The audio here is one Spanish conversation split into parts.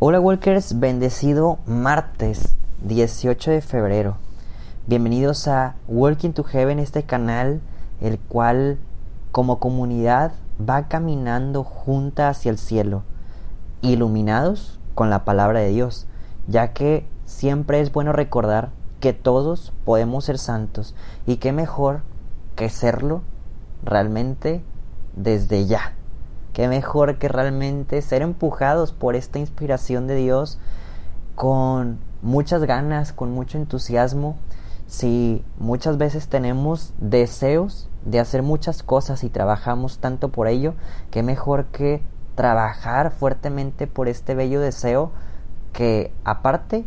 Hola Walkers, bendecido martes 18 de febrero. Bienvenidos a Walking to Heaven, este canal el cual como comunidad va caminando junta hacia el cielo, iluminados con la palabra de Dios, ya que siempre es bueno recordar que todos podemos ser santos y qué mejor que serlo realmente desde ya. Qué mejor que realmente ser empujados por esta inspiración de Dios con muchas ganas, con mucho entusiasmo. Si muchas veces tenemos deseos de hacer muchas cosas y trabajamos tanto por ello, qué mejor que trabajar fuertemente por este bello deseo que aparte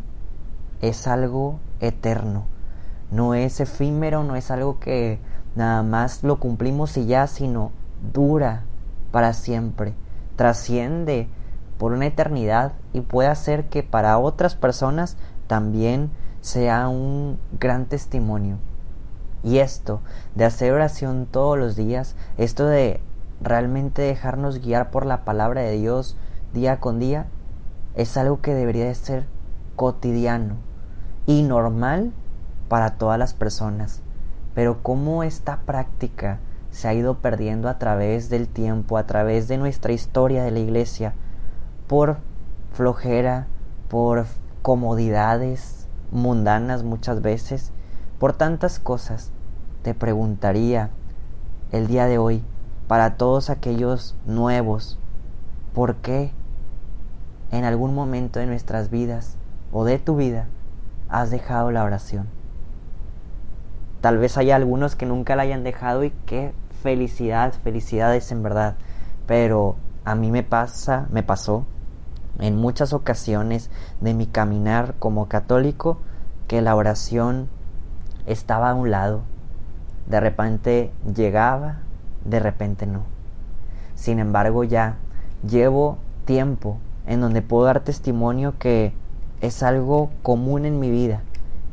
es algo eterno, no es efímero, no es algo que nada más lo cumplimos y ya, sino dura para siempre, trasciende por una eternidad y puede hacer que para otras personas también sea un gran testimonio. Y esto de hacer oración todos los días, esto de realmente dejarnos guiar por la palabra de Dios día con día, es algo que debería de ser cotidiano y normal para todas las personas. Pero cómo esta práctica se ha ido perdiendo a través del tiempo, a través de nuestra historia de la iglesia, por flojera, por comodidades mundanas muchas veces, por tantas cosas. Te preguntaría el día de hoy, para todos aquellos nuevos, ¿por qué en algún momento de nuestras vidas o de tu vida has dejado la oración? Tal vez haya algunos que nunca la hayan dejado y que felicidad, felicidades en verdad. Pero a mí me pasa, me pasó en muchas ocasiones de mi caminar como católico que la oración estaba a un lado. De repente llegaba, de repente no. Sin embargo, ya llevo tiempo en donde puedo dar testimonio que es algo común en mi vida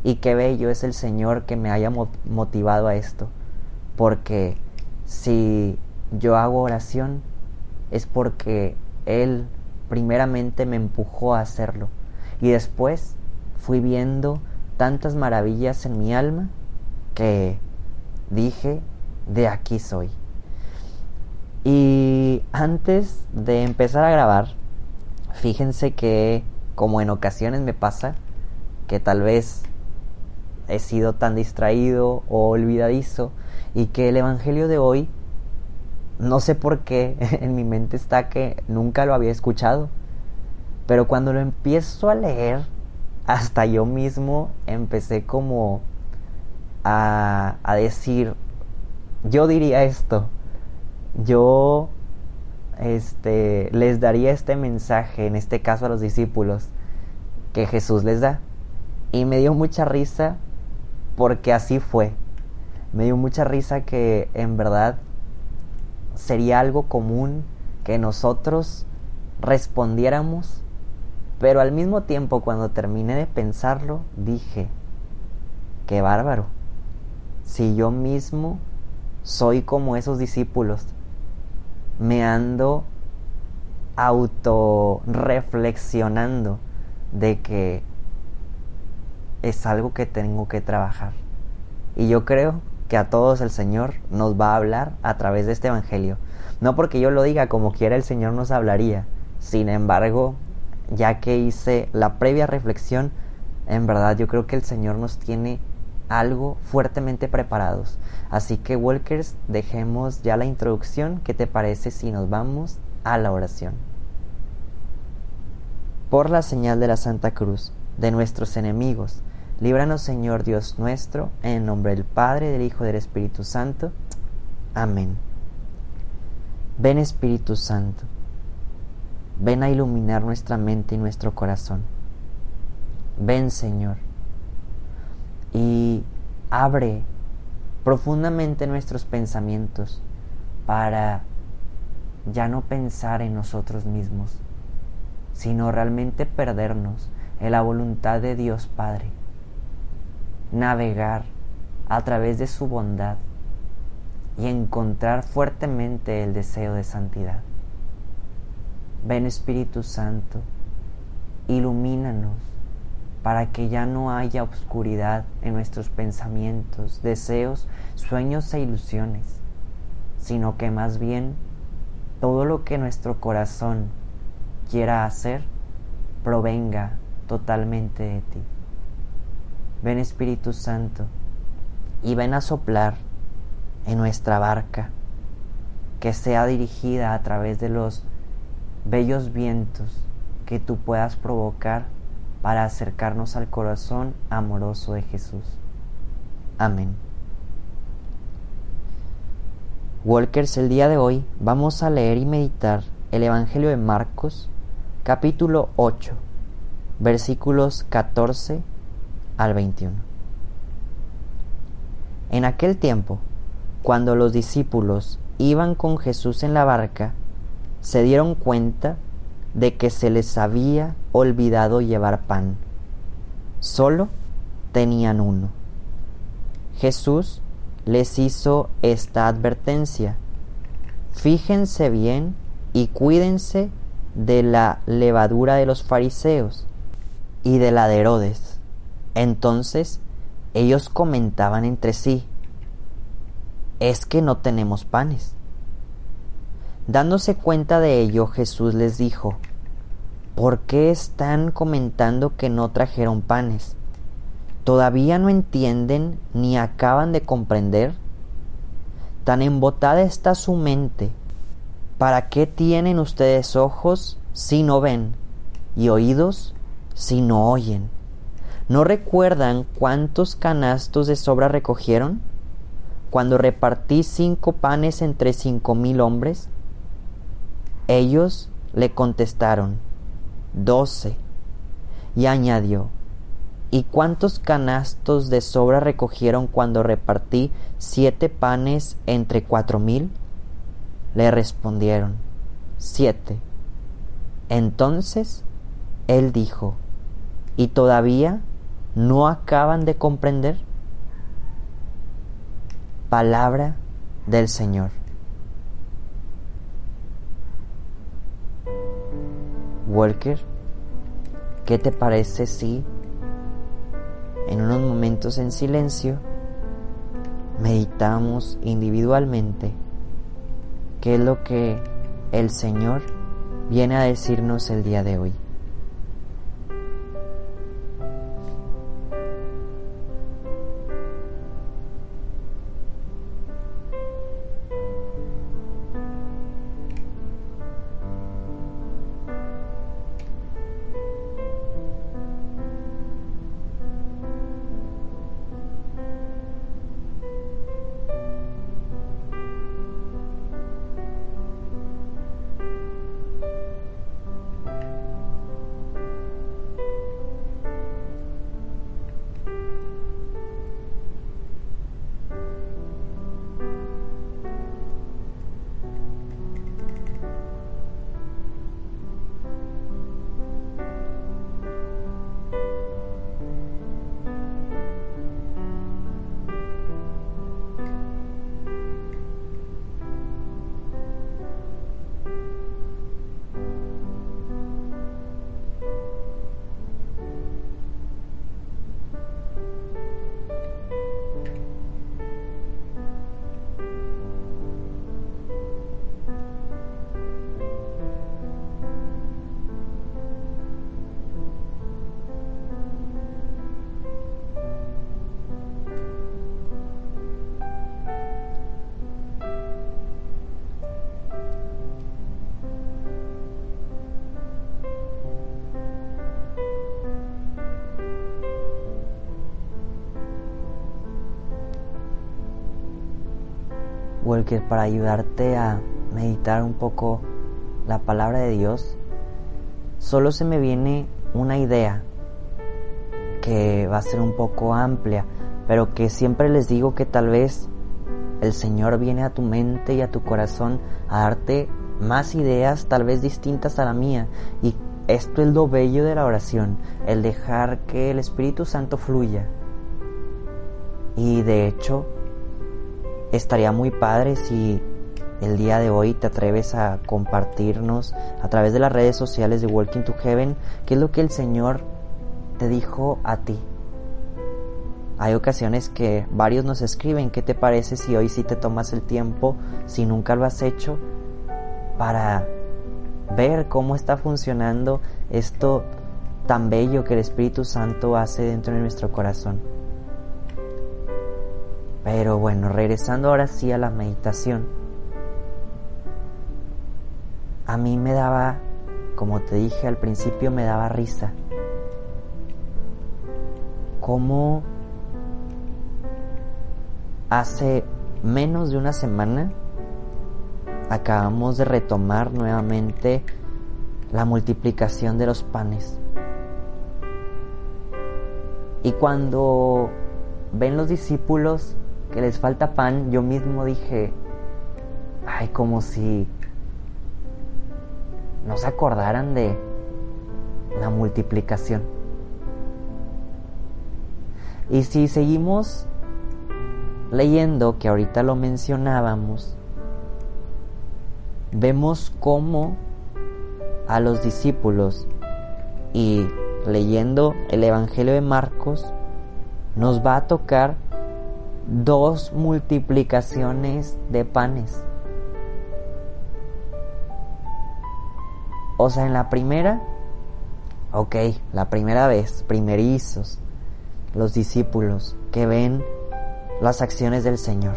y qué bello es el Señor que me haya motivado a esto, porque si yo hago oración es porque Él primeramente me empujó a hacerlo y después fui viendo tantas maravillas en mi alma que dije, de aquí soy. Y antes de empezar a grabar, fíjense que como en ocasiones me pasa, que tal vez he sido tan distraído o olvidadizo y que el Evangelio de hoy, no sé por qué, en mi mente está que nunca lo había escuchado, pero cuando lo empiezo a leer, hasta yo mismo empecé como a, a decir, yo diría esto, yo este, les daría este mensaje, en este caso a los discípulos, que Jesús les da. Y me dio mucha risa porque así fue. Me dio mucha risa que en verdad sería algo común que nosotros respondiéramos, pero al mismo tiempo cuando terminé de pensarlo dije, qué bárbaro, si yo mismo soy como esos discípulos, me ando auto reflexionando de que es algo que tengo que trabajar. Y yo creo que a todos el Señor nos va a hablar a través de este Evangelio. No porque yo lo diga como quiera el Señor nos hablaría. Sin embargo, ya que hice la previa reflexión, en verdad yo creo que el Señor nos tiene algo fuertemente preparados. Así que Walkers, dejemos ya la introducción. ¿Qué te parece si nos vamos a la oración? Por la señal de la Santa Cruz, de nuestros enemigos, Líbranos, Señor Dios nuestro, en el nombre del Padre, del Hijo y del Espíritu Santo. Amén. Ven Espíritu Santo, ven a iluminar nuestra mente y nuestro corazón. Ven, Señor, y abre profundamente nuestros pensamientos para ya no pensar en nosotros mismos, sino realmente perdernos en la voluntad de Dios Padre navegar a través de su bondad y encontrar fuertemente el deseo de santidad. Ven Espíritu Santo ilumínanos para que ya no haya oscuridad en nuestros pensamientos, deseos, sueños e ilusiones, sino que más bien todo lo que nuestro corazón quiera hacer provenga totalmente de ti. Ven Espíritu Santo y ven a soplar en nuestra barca, que sea dirigida a través de los bellos vientos que tú puedas provocar para acercarnos al corazón amoroso de Jesús. Amén. Walkers, el día de hoy vamos a leer y meditar el Evangelio de Marcos, capítulo 8, versículos 14 al 21. En aquel tiempo, cuando los discípulos iban con Jesús en la barca, se dieron cuenta de que se les había olvidado llevar pan. Solo tenían uno. Jesús les hizo esta advertencia. Fíjense bien y cuídense de la levadura de los fariseos y de la de Herodes. Entonces ellos comentaban entre sí, es que no tenemos panes. Dándose cuenta de ello, Jesús les dijo, ¿por qué están comentando que no trajeron panes? ¿Todavía no entienden ni acaban de comprender? Tan embotada está su mente. ¿Para qué tienen ustedes ojos si no ven y oídos si no oyen? ¿No recuerdan cuántos canastos de sobra recogieron? Cuando repartí cinco panes entre cinco mil hombres, ellos le contestaron, doce. Y añadió, ¿y cuántos canastos de sobra recogieron cuando repartí siete panes entre cuatro mil? Le respondieron, siete. Entonces él dijo, ¿y todavía no acaban de comprender? Palabra del Señor. Walker, ¿qué te parece si en unos momentos en silencio meditamos individualmente qué es lo que el Señor viene a decirnos el día de hoy? Walker, para ayudarte a meditar un poco la palabra de Dios, solo se me viene una idea que va a ser un poco amplia, pero que siempre les digo que tal vez el Señor viene a tu mente y a tu corazón a darte más ideas, tal vez distintas a la mía. Y esto es lo bello de la oración, el dejar que el Espíritu Santo fluya. Y de hecho, estaría muy padre si el día de hoy te atreves a compartirnos a través de las redes sociales de Walking to Heaven qué es lo que el Señor te dijo a ti. Hay ocasiones que varios nos escriben, ¿qué te parece si hoy sí te tomas el tiempo, si nunca lo has hecho, para ver cómo está funcionando esto tan bello que el Espíritu Santo hace dentro de nuestro corazón? Pero bueno, regresando ahora sí a la meditación. A mí me daba, como te dije al principio, me daba risa. Cómo hace menos de una semana acabamos de retomar nuevamente la multiplicación de los panes. Y cuando ven los discípulos que les falta pan, yo mismo dije, ay, como si no se acordaran de la multiplicación. Y si seguimos leyendo, que ahorita lo mencionábamos, vemos cómo a los discípulos y leyendo el Evangelio de Marcos, nos va a tocar dos multiplicaciones de panes. O sea, en la primera, ok, la primera vez, primerizos, los discípulos que ven las acciones del Señor,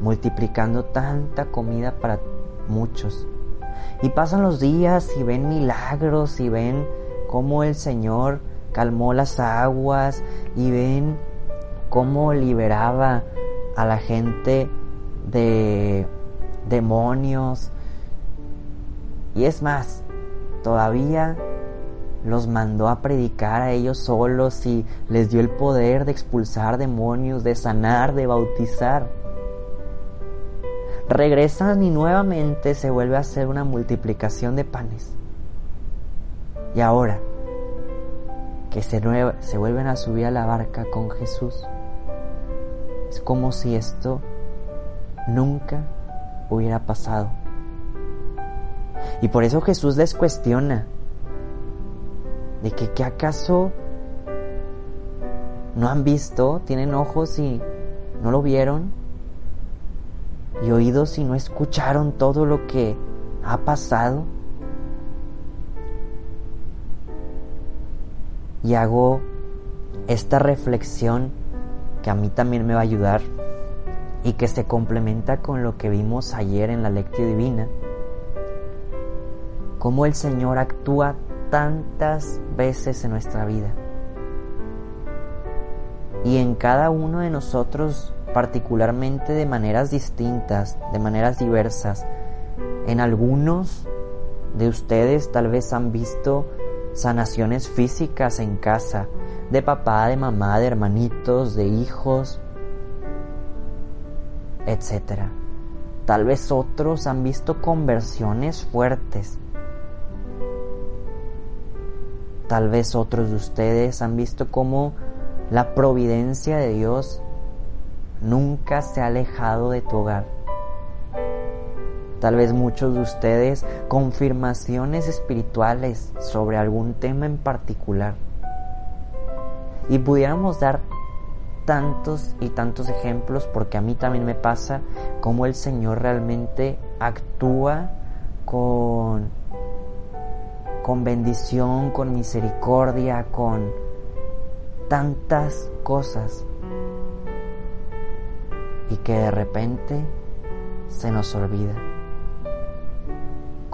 multiplicando tanta comida para muchos. Y pasan los días y ven milagros y ven cómo el Señor calmó las aguas y ven cómo liberaba a la gente de demonios. Y es más, todavía los mandó a predicar a ellos solos y les dio el poder de expulsar demonios, de sanar, de bautizar. Regresan y nuevamente se vuelve a hacer una multiplicación de panes. Y ahora que se, se vuelven a subir a la barca con Jesús, es como si esto nunca hubiera pasado. Y por eso Jesús les cuestiona de que ¿qué acaso no han visto, tienen ojos y no lo vieron, y oídos y no escucharon todo lo que ha pasado. Y hago esta reflexión que a mí también me va a ayudar y que se complementa con lo que vimos ayer en la lectio divina, cómo el Señor actúa tantas veces en nuestra vida. Y en cada uno de nosotros particularmente de maneras distintas, de maneras diversas. En algunos de ustedes tal vez han visto sanaciones físicas en casa, de papá, de mamá, de hermanitos, de hijos, etc. Tal vez otros han visto conversiones fuertes. Tal vez otros de ustedes han visto cómo la providencia de Dios nunca se ha alejado de tu hogar. Tal vez muchos de ustedes confirmaciones espirituales sobre algún tema en particular. Y pudiéramos dar tantos y tantos ejemplos porque a mí también me pasa cómo el Señor realmente actúa con con bendición, con misericordia, con tantas cosas. Y que de repente se nos olvida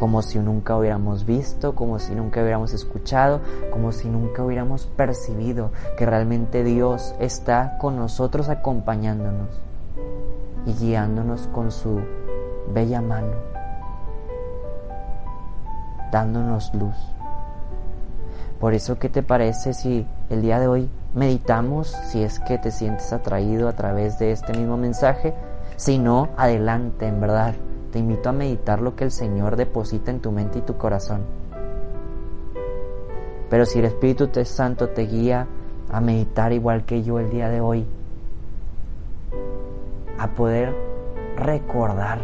como si nunca hubiéramos visto, como si nunca hubiéramos escuchado, como si nunca hubiéramos percibido que realmente Dios está con nosotros acompañándonos y guiándonos con su bella mano, dándonos luz. Por eso, ¿qué te parece si el día de hoy meditamos, si es que te sientes atraído a través de este mismo mensaje? Si no, adelante, en verdad te invito a meditar lo que el Señor deposita en tu mente y tu corazón. Pero si el Espíritu Santo te guía a meditar igual que yo el día de hoy, a poder recordar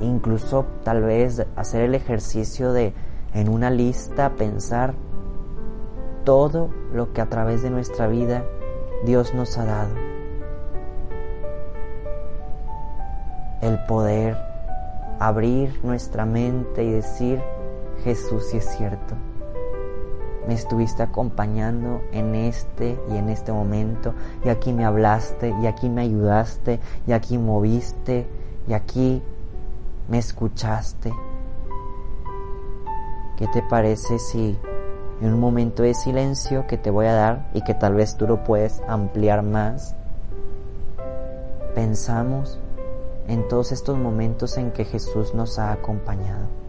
incluso tal vez hacer el ejercicio de en una lista pensar todo lo que a través de nuestra vida Dios nos ha dado. El poder abrir nuestra mente y decir, Jesús sí es cierto. Me estuviste acompañando en este y en este momento y aquí me hablaste y aquí me ayudaste y aquí moviste y aquí me escuchaste. ¿Qué te parece si en un momento de silencio que te voy a dar y que tal vez tú lo puedes ampliar más, pensamos en todos estos momentos en que Jesús nos ha acompañado?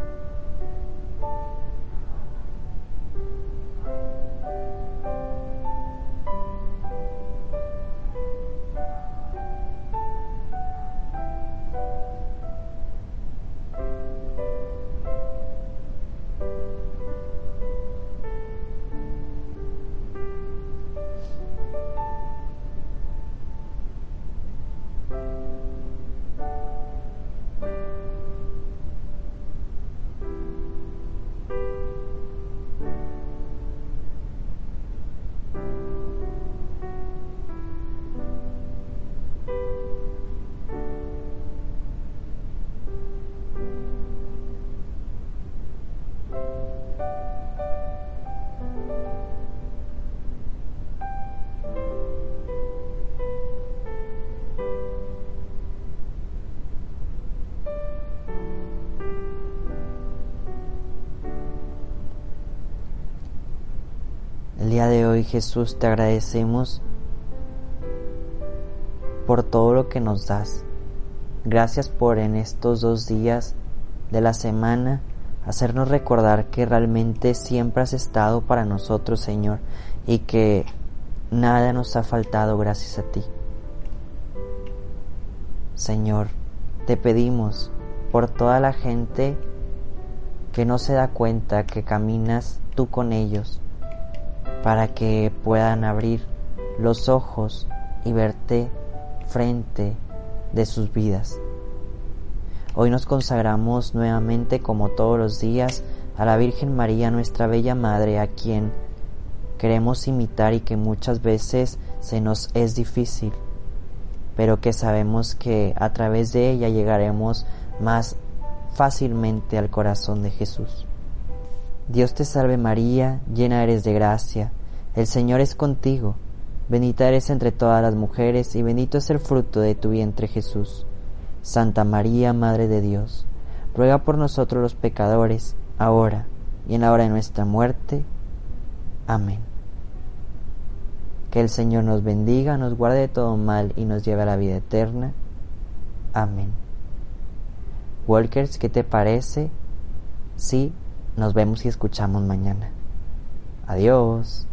De hoy Jesús te agradecemos por todo lo que nos das. Gracias por en estos dos días de la semana hacernos recordar que realmente siempre has estado para nosotros, Señor, y que nada nos ha faltado gracias a ti. Señor, te pedimos por toda la gente que no se da cuenta que caminas tú con ellos, para que puedan abrir los ojos y verte frente de sus vidas. Hoy nos consagramos nuevamente, como todos los días, a la Virgen María, nuestra bella Madre, a quien queremos imitar y que muchas veces se nos es difícil, pero que sabemos que a través de ella llegaremos más fácilmente al corazón de Jesús. Dios te salve María, llena eres de gracia, el Señor es contigo, bendita eres entre todas las mujeres y bendito es el fruto de tu vientre Jesús. Santa María, Madre de Dios, ruega por nosotros los pecadores, ahora y en la hora de nuestra muerte. Amén. Que el Señor nos bendiga, nos guarde de todo mal y nos lleve a la vida eterna. Amén. Walkers, ¿qué te parece? Sí nos vemos y escuchamos mañana. Adiós.